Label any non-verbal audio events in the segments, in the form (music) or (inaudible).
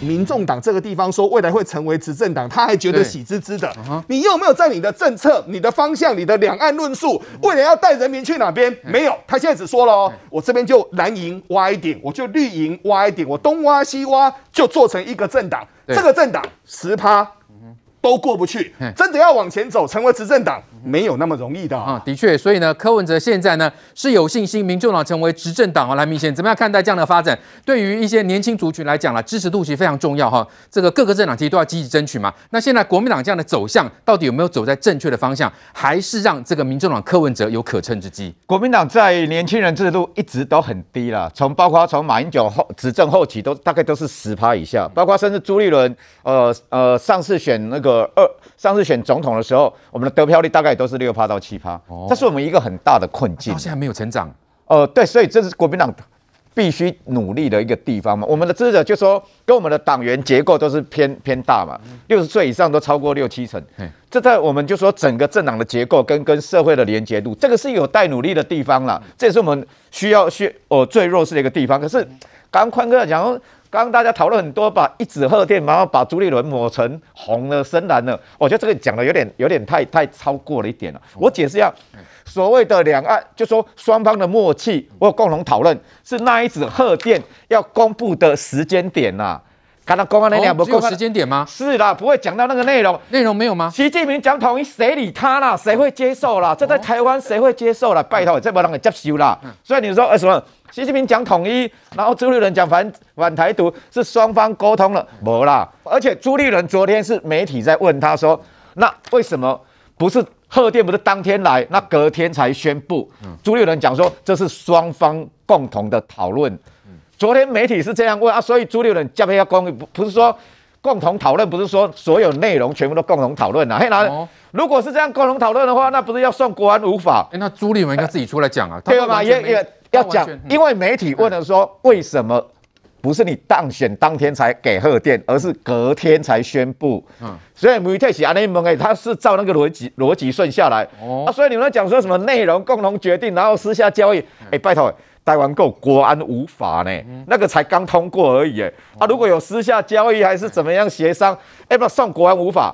民众党这个地方说未来会成为执政党，他还觉得喜滋滋的。你有没有在你的政策、你的方向、你的两岸论述，未来要带人民去哪边？没有，他现在只说了哦，我这边就蓝营挖一点，我就绿营挖一点，我东挖西挖，就做成一个政党。这个政党十趴。都过不去，真的要往前走，成为执政党没有那么容易的啊、嗯！的确，所以呢，柯文哲现在呢是有信心，民众党成为执政党啊。来，明显怎么样看待这样的发展？对于一些年轻族群来讲啦，支持度其实非常重要哈。这个各个政党其实都要积极争取嘛。那现在国民党这样的走向，到底有没有走在正确的方向，还是让这个民众党柯文哲有可乘之机？国民党在年轻人支持度一直都很低了，从包括从马英九后执政后期都大概都是十趴以下，包括甚至朱立伦呃呃上次选那个。二上次选总统的时候，我们的得票率大概都是六趴到七趴，这是我们一个很大的困境。到现在没有成长。呃，对，所以这是国民党必须努力的一个地方嘛。我们的支持者就说，跟我们的党员结构都是偏偏大嘛，六十岁以上都超过六七成。这在我们就说整个政党的结构跟跟社会的连结度，这个是有待努力的地方啦。这也是我们需要需呃最弱势的一个地方。可是刚刚宽哥讲。刚刚大家讨论很多，把一纸贺电，然后把朱立伦抹成红了、深蓝了，我觉得这个讲的有点有点太太超过了一点了。我解释一下，所谓的两岸，就说双方的默契或共同讨论，是那一纸贺电要公布的时间点呐、啊。看到公安那两不够时间点吗？是啦，不会讲到那个内容，内容没有吗？习近平讲统一，谁理他啦？谁会接受啦？这在台湾谁会接受啦？拜托，这不让人接受啦。所以你说，为什么？习近平讲统一，然后朱立伦讲反反台独，是双方沟通了，没啦。而且朱立伦昨天是媒体在问他说，那为什么不是贺电不是当天来，那隔天才宣布？朱立伦讲说这是双方共同的讨论。昨天媒体是这样问啊，所以朱立伦加不要公不不是说共同讨论，不是说所有内容全部都共同讨论啊。嘿，那如果是这样共同讨论的话，那不是要算国安无法？欸、那朱立伦应该自己出来讲啊，对吧？也也。要讲，因为媒体问了说，为什么不是你当选当天才给贺电，而是隔天才宣布？嗯，所以媒体是安尼问的，他是照那个逻辑逻辑顺下来。哦，啊，所以你们讲说什么内容共同决定，然后私下交易？哎，欸，拜托，台湾够国安无法呢，那个才刚通过而已。哎，啊，如果有私下交易还是怎么样协商，哎，不算国安无法。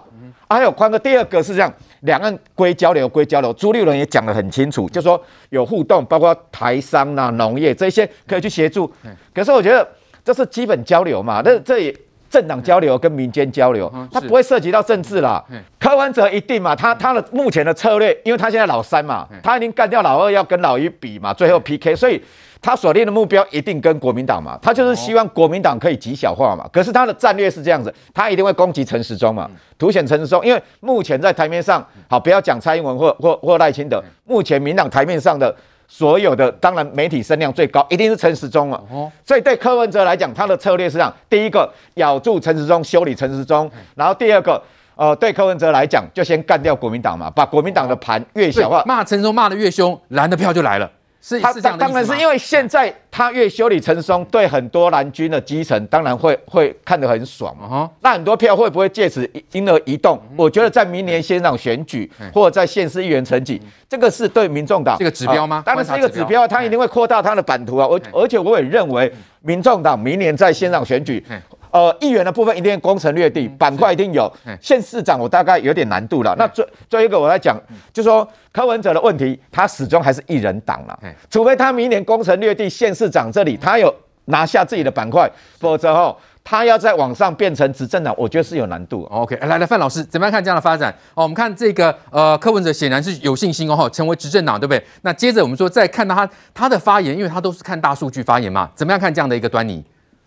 啊，还有宽哥，第二个是这样。两岸归交流归交流，朱立伦也讲得很清楚，就说有互动，包括台商啊、农业这些可以去协助。可是我觉得这是基本交流嘛，那这也政党交流跟民间交流，它不会涉及到政治啦。柯文哲一定嘛，他他的目前的策略，因为他现在老三嘛，他已经干掉老二，要跟老一比嘛，最后 PK，所以。他所定的目标一定跟国民党嘛，他就是希望国民党可以极小化嘛。可是他的战略是这样子，他一定会攻击陈时中嘛，凸显陈时中，因为目前在台面上，好，不要讲蔡英文或或或赖清德，目前民党台面上的所有的，当然媒体声量最高一定是陈时中嘛。所以对柯文哲来讲，他的策略是这样：第一个咬住陈时中，修理陈时中；然后第二个，呃，对柯文哲来讲，就先干掉国民党嘛，把国民党的盘越小化，骂陈时中骂得越凶，蓝的票就来了。是他当然是因为现在他越修理陈松，对很多蓝军的基层当然会会看得很爽嘛。那很多票会不会借此因而移动？我觉得在明年县长选举或者在县市议员层级，这个是对民众党这个指标吗？当然是一个指标，他一定会扩大他的版图啊。而而且我也认为，民众党明年在县长选举。呃，议员的部分一定攻城略地，板块一定有。县市长我大概有点难度了。那最最后一个我来讲，就是说柯文哲的问题，他始终还是一人党了。除非他明年攻城略地，县市长这里他有拿下自己的板块，否则哦，他要再往上变成执政党，我觉得是有难度。OK，来来，范老师怎么样看这样的发展？哦，我们看这个呃，柯文哲显然是有信心哦，成为执政党，对不对？那接着我们说再看到他他的发言，因为他都是看大数据发言嘛，怎么样看这样的一个端倪？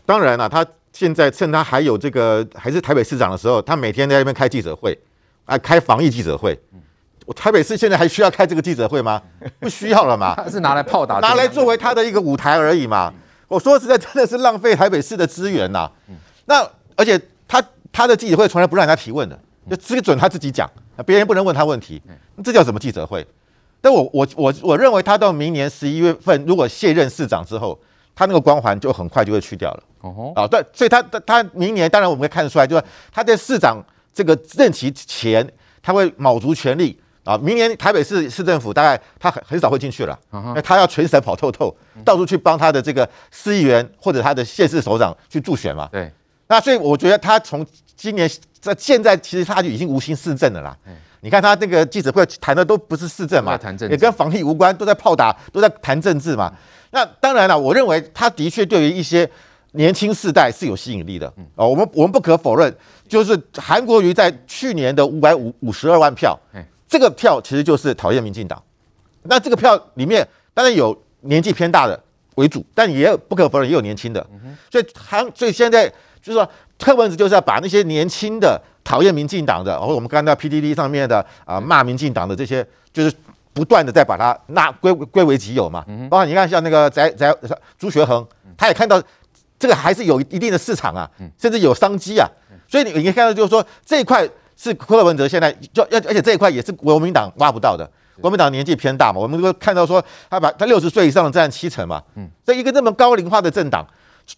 当然了，他。现在趁他还有这个还是台北市长的时候，他每天在那边开记者会，啊，开防疫记者会。我台北市现在还需要开这个记者会吗？(laughs) 不需要了嘛。他是拿来炮打，拿来作为他的一个舞台而已嘛。我说实在，真的是浪费台北市的资源呐。那而且他他的记者会从来不让人家提问的，就只准他自己讲，别人不能问他问题。这叫什么记者会？但我我我我认为他到明年十一月份如果卸任市长之后，他那个光环就很快就会去掉了。哦，啊，对，所以他他他明年当然我们会看得出来，就是他在市长这个任期前，他会卯足全力啊。明年台北市市政府大概他很很少会进去了，因为他要全省跑透透，到处去帮他的这个市议员或者他的县市首长去助选嘛。对，那所以我觉得他从今年在现在，其实他就已经无心市政了啦。你看他那个记者会谈的都不是市政嘛，也跟防疫无关，都在炮打，都在谈政治嘛。那当然了，我认为他的确对于一些年轻世代是有吸引力的。哦，我们我们不可否认，就是韩国瑜在去年的五百五五十二万票，这个票其实就是讨厌民进党。那这个票里面当然有年纪偏大的为主，但也有不可否认也有年轻的。所以韩所以现在就是说柯文哲就是要把那些年轻的。讨厌民进党的，然后我们刚才在 PDD 上面的啊骂民进党的这些，就是不断的在把它纳归归为己有嘛。包括你看像那个翟翟朱学恒，他也看到这个还是有一定的市场啊，甚至有商机啊。所以你你看到就是说这一块是柯文哲现在就要，而且这一块也是国民党挖不到的。国民党年纪偏大嘛，我们都看到说他把他六十岁以上的占七成嘛。嗯，这一个这么高龄化的政党，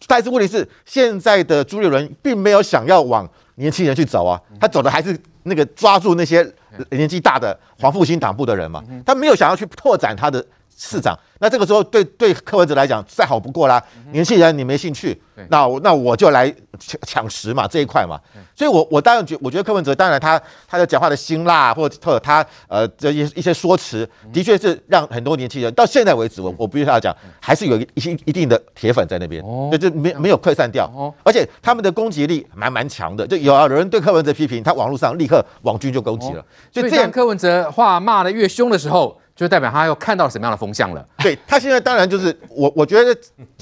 但是问题是现在的朱立伦并没有想要往。年轻人去走啊，他走的还是那个抓住那些年纪大的黄复兴党部的人嘛，他没有想要去拓展他的市长。那这个时候对对柯文哲来讲再好不过啦，年轻人你没兴趣，那我那我就来抢抢食嘛这一块嘛，所以我我当然觉我觉得柯文哲当然他他的讲话的辛辣或者或者他呃这一一些说辞的确是让很多年轻人到现在为止我我必须要讲还是有一些一定的铁粉在那边，就就没没有溃散掉，而且他们的攻击力蛮蛮强的，就有有人对柯文哲批评，他网络上立刻网军就攻击了，所以这样柯文哲话骂的越凶的时候。就代表他又看到什么样的风向了？对，他现在当然就是我，我觉得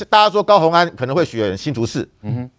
大家说高虹安可能会选新竹市，嗯哼，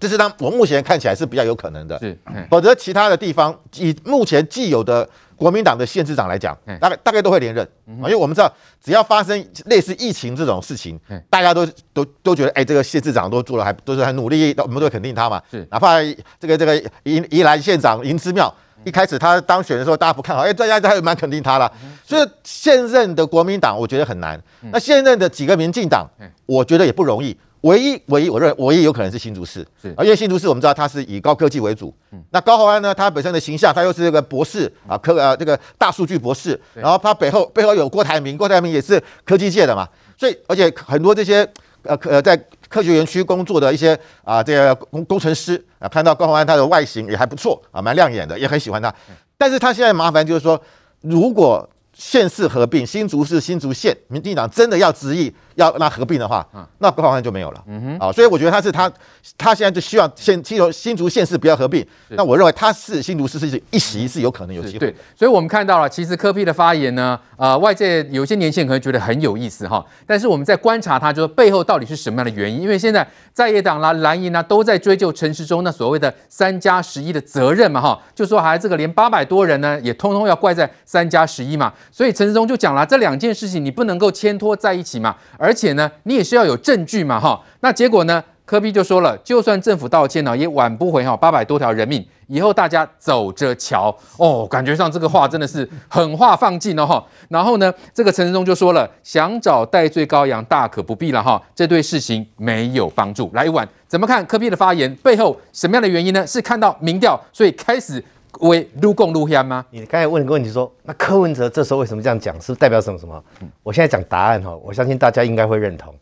这是当我目前看起来是比较有可能的，是，否则其他的地方以目前既有的国民党的县市长来讲，大概大概都会连任。啊，因为我们知道只要发生类似疫情这种事情，大家都都都觉得哎，这个县市长都做了还都是很努力，我们都会肯定他嘛，是，哪怕这个这个宜宜兰县长林之妙。一开始他当选的时候，大家不看好，哎，大家还蛮肯定他了。所以现任的国民党，我觉得很难。那现任的几个民进党，我觉得也不容易。唯一唯一，我认为唯一有可能是新竹市，是啊，因为新竹市我们知道它是以高科技为主。那高虹安呢，他本身的形象，他又是这个博士啊，科啊这个大数据博士，然后他背后背后有郭台铭，郭台铭也是科技界的嘛，所以而且很多这些呃呃在。科学园区工作的一些啊，这个工工程师啊，看到高虹安他的外形也还不错啊，蛮亮眼的，也很喜欢他。但是他现在麻烦就是说，如果县市合并，新竹市、新竹县，民进党真的要执意要那合并的话，那高虹安就没有了。嗯哼，啊，所以我觉得他是他，他现在就希望新新新竹县市不要合并。那我认为他是新竹市是一席是有可能有机会。对，所以我们看到了，其实柯 P 的发言呢，呃，外界有些年轻人可能觉得很有意思哈，但是我们在观察他，就是背后到底是什么样的原因？因为现在在野党啦、蓝营啦都在追究陈时中那所谓的三加十一的责任嘛哈，就说还这个连八百多人呢也通通要怪在三加十一嘛，所以陈时中就讲了，这两件事情你不能够牵拖在一起嘛，而而且呢。你也是要有证据嘛，哈，那结果呢？柯比就说了，就算政府道歉呢，也挽不回哈八百多条人命，以后大家走着瞧哦。感觉上这个话真的是狠话放尽了哈。然后呢，这个陈时中就说了，想找代罪羔羊，大可不必了哈，这对事情没有帮助。来，一碗怎么看柯比的发言背后什么样的原因呢？是看到民调，所以开始。为撸共撸香吗？你刚才问了个问题说，那柯文哲这时候为什么这样讲？是代表什么什么？我现在讲答案哈，我相信大家应该会认同。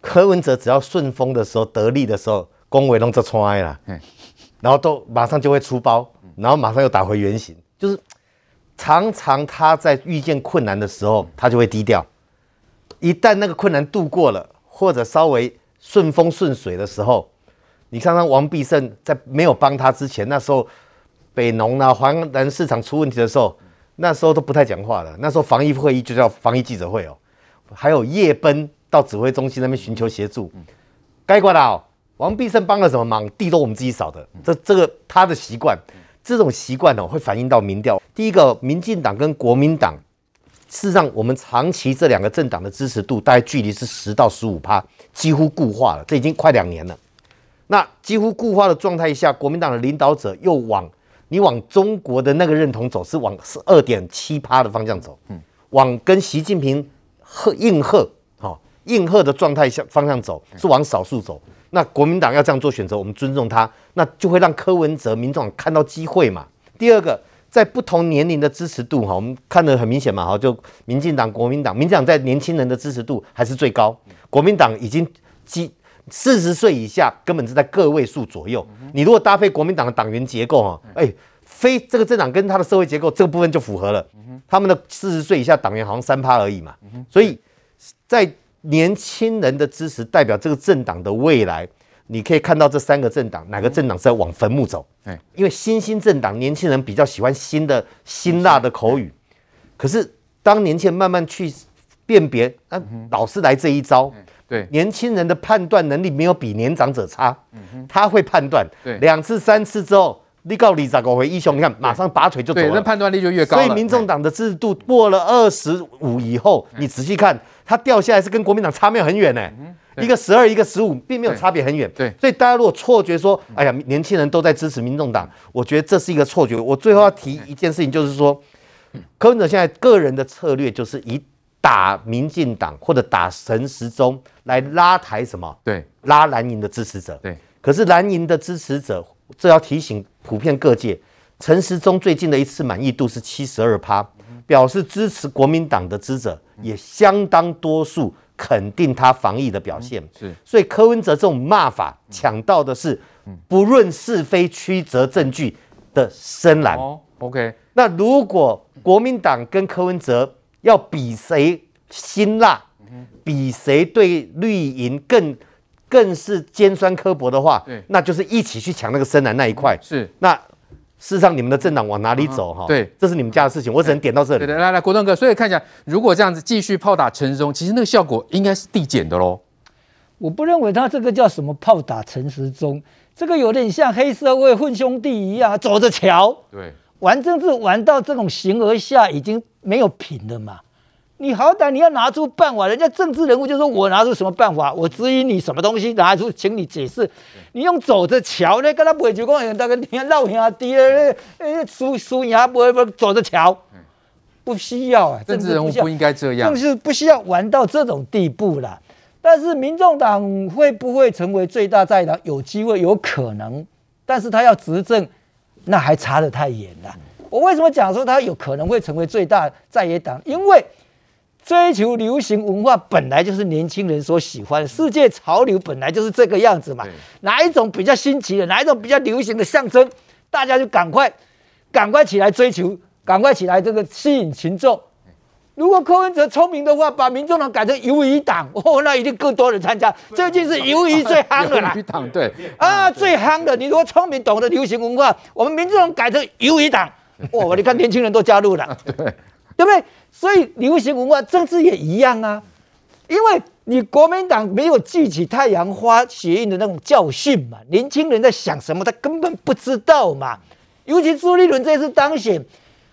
柯文哲只要顺风的时候、得利的时候，恭维弄就穿了，然后都马上就会出包，然后马上又打回原形。就是常常他在遇见困难的时候，他就会低调。一旦那个困难度过了，或者稍微顺风顺水的时候，你看看王必胜在没有帮他之前，那时候。北农啊，华南市场出问题的时候，那时候都不太讲话了。那时候防疫会议就叫防疫记者会哦，还有夜奔到指挥中心那边寻求协助。该挂的哦，王必胜帮了什么忙？地都我们自己扫的。这这个他的习惯，这种习惯哦会反映到民调。第一个，民进党跟国民党，事实上我们长期这两个政党的支持度大概距离是十到十五趴，几乎固化了。这已经快两年了。那几乎固化的状态下，国民党的领导者又往你往中国的那个认同走，是往是二点七趴的方向走，嗯，往跟习近平贺应和，好应和的状态下方向走，是往少数走。那国民党要这样做选择，我们尊重他，那就会让柯文哲、民众党看到机会嘛。第二个，在不同年龄的支持度，哈，我们看得很明显嘛，哈，就民进党、国民党，民进党在年轻人的支持度还是最高，国民党已经基四十岁以下根本是在个位数左右。你如果搭配国民党的党员结构啊，哎，非这个政党跟他的社会结构这个部分就符合了。他们的四十岁以下党员好像三趴而已嘛。所以在年轻人的支持代表这个政党的未来。你可以看到这三个政党，哪个政党是在往坟墓走？因为新兴政党年轻人比较喜欢新的辛辣的口语，可是当年轻人慢慢去辨别，啊，老是来这一招，对，年轻人的判断能力没有比年长者差，他会判断，两次三次之后，你告李咋个回英雄，你看马上拔腿就走了，那判断力就越高。所以民众党的制度过了二十五以后，你仔细看，它掉下来是跟国民党差没有很远呢。一个十二，一个十五，并没有差别很远。对，所以大家如果错觉说，哎呀，年轻人都在支持民众党，我觉得这是一个错觉。我最后要提一件事情，就是说，柯文哲现在个人的策略就是以打民进党或者打陈时中来拉抬什么？对，拉蓝营的支持者。对，可是蓝营的支持者，这要提醒普遍各界，陈时中最近的一次满意度是七十二趴，表示支持国民党的支持者也相当多数。肯定他防疫的表现，是，所以柯文哲这种骂法抢到的是不论是非曲折证据的深蓝。哦，OK。那如果国民党跟柯文哲要比谁辛辣，比谁对绿营更更是尖酸刻薄的话，那就是一起去抢那个深蓝那一块。是，那。事实上，你们的政党往哪里走？哈，对，这是你们家的事情，我只能点到这里。对，对，来来，国栋哥，所以看起来，如果这样子继续炮打陈时中，其实那个效果应该是递减的喽。我不认为他这个叫什么炮打陈时中，这个有点像黑社会混兄弟一样，走着瞧。对，玩政治玩到这种形而下，已经没有品了嘛。你好歹你要拿出办法，人家政治人物就说我拿出什么办法，我质疑你什么东西，拿出请你解释。你用走着瞧呢，跟他不会就讲，大哥你看老兄弟了，诶，输输赢不会不走着瞧，不需要啊，政治人物不应该这样，就是不需要玩到这种地步了。但是民众党会不会成为最大在党？有机会，有可能，但是他要执政，那还查得太严了。我为什么讲说他有可能会成为最大在野党？因为追求流行文化本来就是年轻人所喜欢的，世界潮流本来就是这个样子嘛。哪一种比较新奇的，哪一种比较流行的象征，大家就赶快赶快起来追求，赶快起来这个吸引群众。如果柯文哲聪明的话，把民众党改成鱿鱼党，(laughs) 哦，那一定更多人参加。最近是鱿鱼最夯的啦，鱿鱼党对啊，最夯的。你如果聪明懂得流行文化，我们民众党改成鱿鱼党，(laughs) 哦，你看年轻人都加入了，(laughs) 对对不对？所以流行文化政治也一样啊，因为你国民党没有记起太阳花学运的那种教训嘛，年轻人在想什么，他根本不知道嘛。尤其朱立伦这次当选，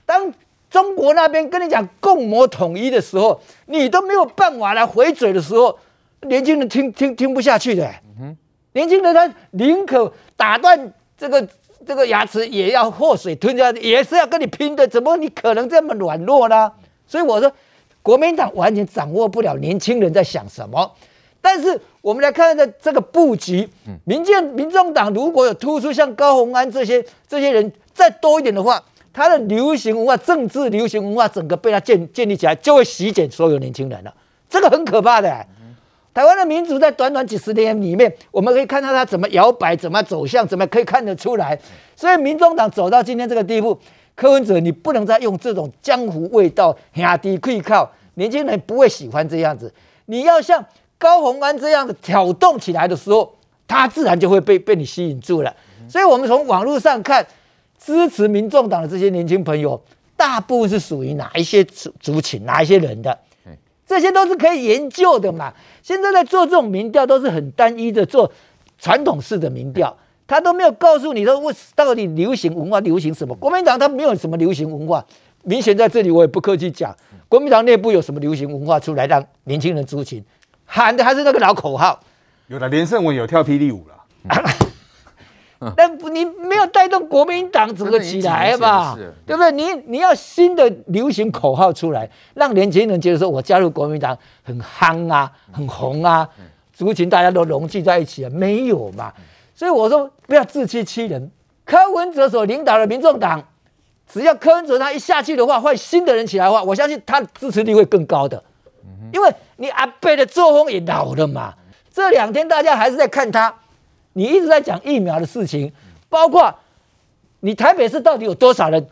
当中国那边跟你讲共谋统一的时候，你都没有办法来回嘴的时候，年轻人听听听不下去的、欸。年轻人他宁可打断这个这个牙齿，也要祸水吞下去，也是要跟你拼的，怎么你可能这么软弱呢？所以我说，国民党完全掌握不了年轻人在想什么。但是我们来看看这个布局，民建、民众党如果有突出像高鸿安这些这些人再多一点的话，他的流行文化、政治流行文化整个被他建建立起来，就会席卷所有年轻人了。这个很可怕的。台湾的民主在短短几十年里面，我们可以看到他怎么摇摆、怎么走向、怎么可以看得出来。所以民众党走到今天这个地步。柯文哲，你不能再用这种江湖味道，压低跪靠年轻人不会喜欢这样子。你要像高虹安这样子挑动起来的时候，他自然就会被被你吸引住了。所以，我们从网络上看，支持民众党的这些年轻朋友，大部分是属于哪一些族族群、哪一些人的？这些都是可以研究的嘛。现在在做这种民调，都是很单一的做传统式的民调。他都没有告诉你说，我到底流行文化流行什么？国民党他没有什么流行文化，明显在这里我也不客气讲，国民党内部有什么流行文化出来让年轻人族群喊的还是那个老口号。有了连胜文有跳霹雳舞了，(laughs) (laughs) 但你没有带动国民党整个起来吧？对不对？你你要新的流行口号出来，让年轻人觉得说我加入国民党很夯啊，很红啊，族群大家都融聚在一起啊，没有嘛？所以我说不要自欺欺人。柯文哲所领导的民众党，只要柯文哲他一下去的话，换新的人起来的话，我相信他支持率会更高的。因为你阿贝的作风也老了嘛，这两天大家还是在看它，你一直在讲疫苗的事情，包括你台北市到底有多少人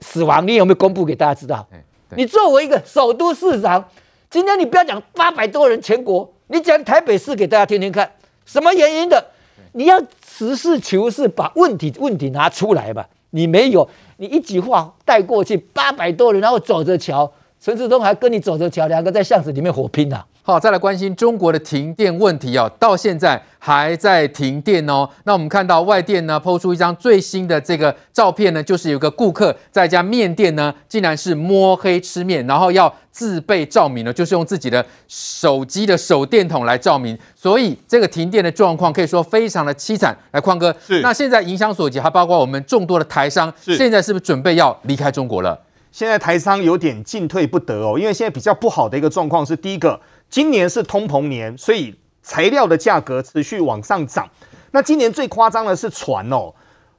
死亡，你有没有公布给大家知道？你作为一个首都市长，今天你不要讲八百多人全国，你讲台北市给大家听听看，什么原因的？你要实事求是，把问题问题拿出来吧。你没有，你一句话带过去，八百多人，然后走着瞧，陈志忠还跟你走着瞧，两个在巷子里面火拼呢、啊。好，再来关心中国的停电问题哦，到现在还在停电哦。那我们看到外电呢抛出一张最新的这个照片呢，就是有个顾客在一家面店呢，竟然是摸黑吃面，然后要自备照明呢，就是用自己的手机的手电筒来照明，所以这个停电的状况可以说非常的凄惨。来，匡哥，是那现在影响所及，还包括我们众多的台商，是现在是不是准备要离开中国了？现在台商有点进退不得哦，因为现在比较不好的一个状况是，第一个。今年是通膨年，所以材料的价格持续往上涨。那今年最夸张的是船哦，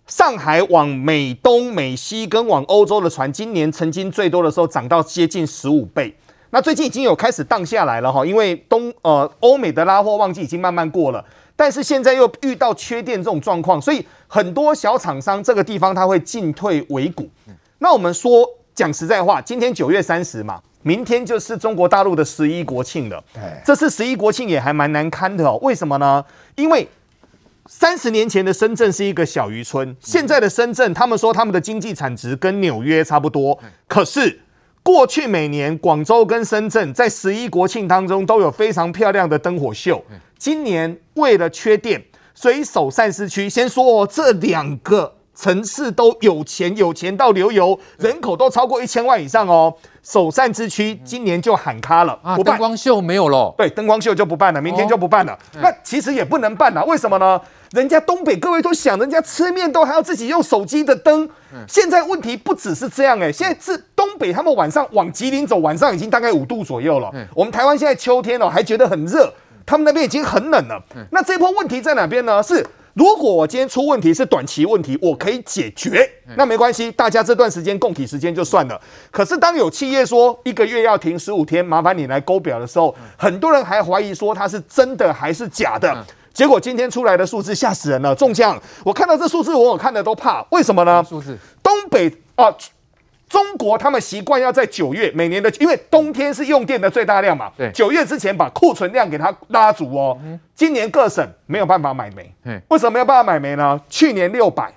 上海往美东、美西跟往欧洲的船，今年曾经最多的时候涨到接近十五倍。那最近已经有开始降下来了哈，因为东呃欧美的拉货旺季已经慢慢过了，但是现在又遇到缺电这种状况，所以很多小厂商这个地方它会进退维谷。那我们说讲实在话，今天九月三十嘛。明天就是中国大陆的十一国庆了。这次十一国庆也还蛮难堪的哦。为什么呢？因为三十年前的深圳是一个小渔村，现在的深圳，他们说他们的经济产值跟纽约差不多。可是过去每年广州跟深圳在十一国庆当中都有非常漂亮的灯火秀。今年为了缺电，所以首善市区先说哦，这两个城市都有钱，有钱到流油，人口都超过一千万以上哦。首善之区今年就喊卡了，啊，灯光秀没有了，对，灯光秀就不办了，明天就不办了。哦、那其实也不能办了，为什么呢？人家东北各位都想，人家吃面都还要自己用手机的灯。现在问题不只是这样，哎，现在是东北他们晚上往吉林走，晚上已经大概五度左右了。我们台湾现在秋天哦，还觉得很热，他们那边已经很冷了。那这波问题在哪边呢？是。如果我今天出问题是短期问题，我可以解决，那没关系，大家这段时间供体时间就算了。可是当有企业说一个月要停十五天，麻烦你来勾表的时候，很多人还怀疑说它是真的还是假的。结果今天出来的数字吓死人了，中将！我看到这数字，我我看的都怕，为什么呢？数字东北啊。中国他们习惯要在九月每年的，因为冬天是用电的最大量嘛，对，九月之前把库存量给它拉足哦。今年各省没有办法买煤，为什么没有办法买煤呢？去年六百，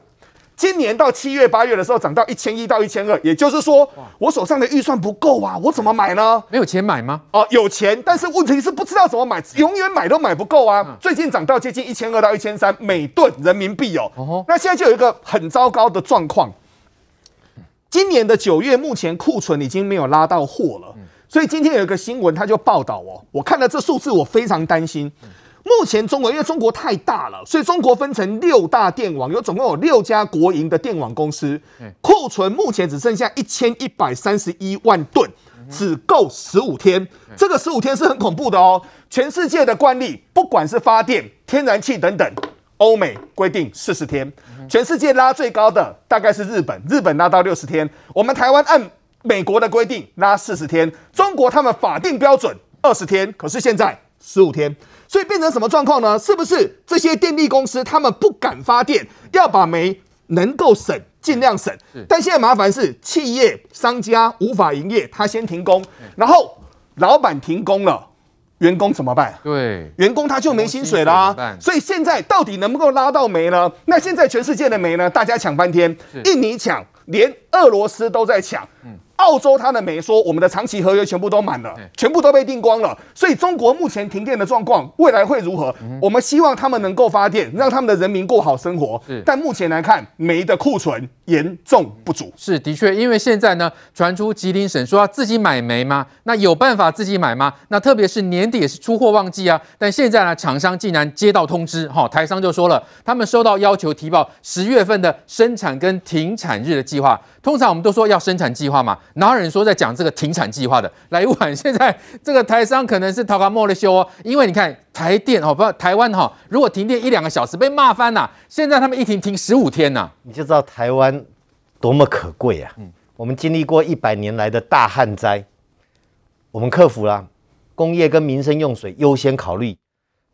今年到七月八月的时候涨到一千一到一千二，也就是说我手上的预算不够啊，我怎么买呢？没有钱买吗？哦，有钱，但是问题是不知道怎么买，永远买都买不够啊。最近涨到接近一千二到一千三每吨人民币哦。那现在就有一个很糟糕的状况。今年的九月，目前库存已经没有拉到货了，所以今天有一个新闻，他就报道哦，我看了这数字，我非常担心。目前中国因为中国太大了，所以中国分成六大电网，有总共有六家国营的电网公司，库存目前只剩下一千一百三十一万吨，只够十五天。这个十五天是很恐怖的哦，全世界的惯例，不管是发电、天然气等等。欧美规定四十天，全世界拉最高的大概是日本，日本拉到六十天。我们台湾按美国的规定拉四十天，中国他们法定标准二十天，可是现在十五天，所以变成什么状况呢？是不是这些电力公司他们不敢发电，要把煤能够省尽量省？但现在麻烦是企业商家无法营业，他先停工，然后老板停工了。员工怎么办？对，员工他就没薪水啦、啊。所以现在到底能不能够拉到煤呢？那现在全世界的煤呢？大家抢翻天，印尼抢，连俄罗斯都在抢。嗯澳洲它的煤说，我们的长期合约全部都满了，全部都被订光了。所以中国目前停电的状况，未来会如何？我们希望他们能够发电，让他们的人民过好生活。但目前来看，煤的库存严重不足。是的确，因为现在呢，传出吉林省说要自己买煤吗？那有办法自己买吗？那特别是年底也是出货旺季啊。但现在呢，厂商竟然接到通知，哈，台商就说了，他们收到要求提报十月份的生产跟停产日的计划。通常我们都说要生产计划嘛。哪有人说在讲这个停产计划的？来一碗，现在这个台商可能是头壳没了修哦，因为你看台电哦，不，台湾哈，如果停电一两个小时被骂翻了，现在他们一停停十五天呐，你就知道台湾多么可贵啊！嗯，我们经历过一百年来的大旱灾，我们克服了，工业跟民生用水优先考虑，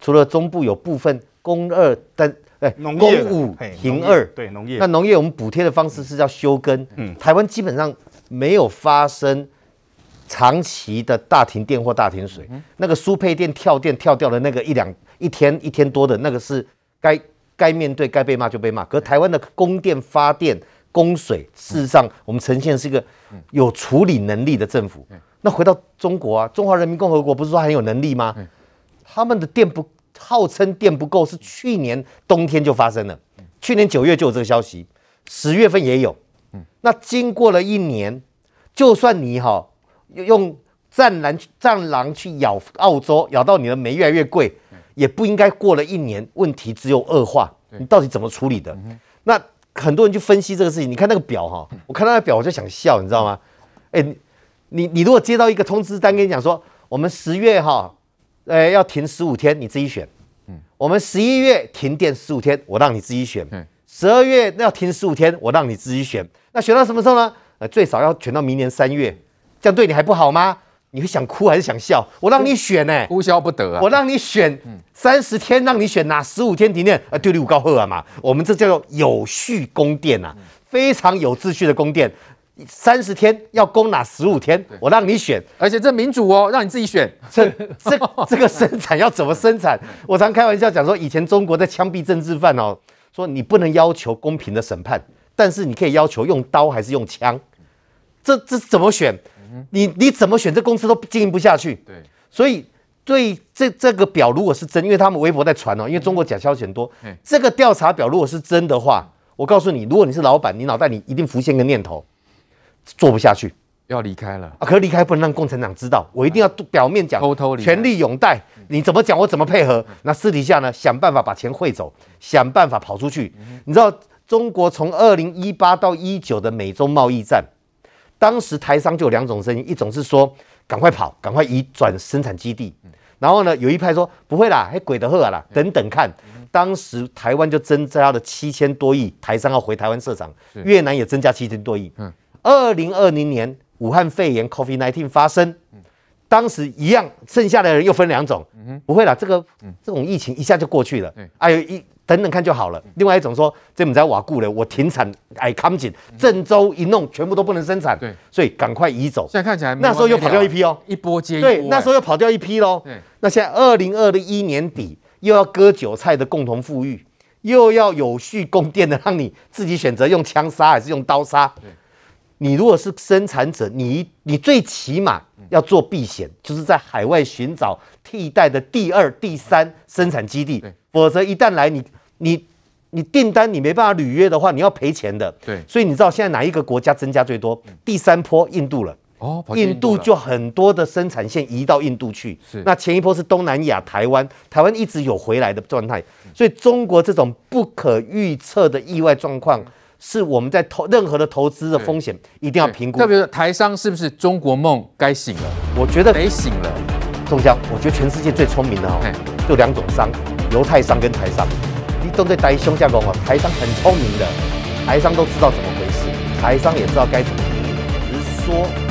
除了中部有部分供二，但哎，农供业五嘿停二，对农业。那农业我们补贴的方式是叫休耕，嗯，台湾基本上没有发生长期的大停电或大停水，那个输配电跳电跳掉的那个一两一天一天多的那个是该该面对该被骂就被骂，可是台湾的供电发电供水，事实上我们呈现是一个有处理能力的政府。那回到中国啊，中华人民共和国不是说很有能力吗？他们的电不号称电不够，是去年冬天就发生了，去年九月就有这个消息，十月份也有。那经过了一年，就算你哈用战狼战狼去咬澳洲，咬到你的煤越来越贵，也不应该过了一年，问题只有恶化。你到底怎么处理的？那很多人去分析这个事情，你看那个表哈，我看到那个表我就想笑，你知道吗？哎。你你如果接到一个通知单，跟你讲说，我们十月哈，呃，要停十五天，你自己选。嗯，我们十一月停电十五天，我让你自己选。嗯，十二月要停十五天，我让你自己选。那选到什么时候呢？呃，最少要选到明年三月，这样对你还不好吗？你会想哭还是想笑？我让你选呢、欸，哭笑不得啊！我让你选三十天，让你选哪十五天停电？呃，对你五高贺啊嘛，我们这叫做有序供电啊，非常有秩序的供电。三十天要攻哪十五天？我让你选，而且这民主哦，让你自己选。这这这个生产要怎么生产？(laughs) 我常开玩笑讲说，以前中国在枪毙政治犯哦，说你不能要求公平的审判，但是你可以要求用刀还是用枪。这这怎么选？你你怎么选？这公司都经营不下去。对，所以对这这个表如果是真，因为他们微博在传哦，因为中国假消息很多。这个调查表如果是真的话，我告诉你，如果你是老板，你脑袋里一定浮现个念头。做不下去，要离开了啊！可是离开不能让共产党知道，我一定要表面讲，偷偷离，权力拥戴，你怎么讲我怎么配合。那私底下呢，想办法把钱汇走，想办法跑出去。你知道中国从二零一八到一九的美洲贸易战，当时台商就有两种声音，一种是说赶快跑，赶快移转生产基地，然后呢，有一派说不会啦，还鬼得喝啦，等等看。当时台湾就增加了七千多亿台商要回台湾设厂，越南也增加七千多亿。二零二零年武汉肺炎 COVID-19 发生，当时一样，剩下的人又分两种，不会啦，这个这种疫情一下就过去了，哎呦一等等看就好了。另外一种说，这我们在瓦固了，我停产，哎，康紧，郑州一弄，全部都不能生产，对。所以赶快移走。现在看起来那时候又跑掉一批哦，一波接一波，对，那时候又跑掉一批喽。那现在二零二一年底又要割韭菜的共同富裕，又要有序供电的，让你自己选择用枪杀还是用刀杀。你如果是生产者，你你最起码要做避险，就是在海外寻找替代的第二、第三生产基地，否则一旦来你你你订单你没办法履约的话，你要赔钱的。对，所以你知道现在哪一个国家增加最多？第三波印度了。哦，印度就很多的生产线移到印度去。是，那前一波是东南亚、台湾，台湾一直有回来的状态。所以中国这种不可预测的意外状况。是我们在投任何的投资的风险一定要评估，特别是台商是不是中国梦该醒了？我觉得得醒了。仲江，我觉得全世界最聪明的哦，就两种商，犹太商跟台商。你都在台胸下讲哦，台商很聪明的，台商都知道怎么回事，台商也知道该怎么，只是说。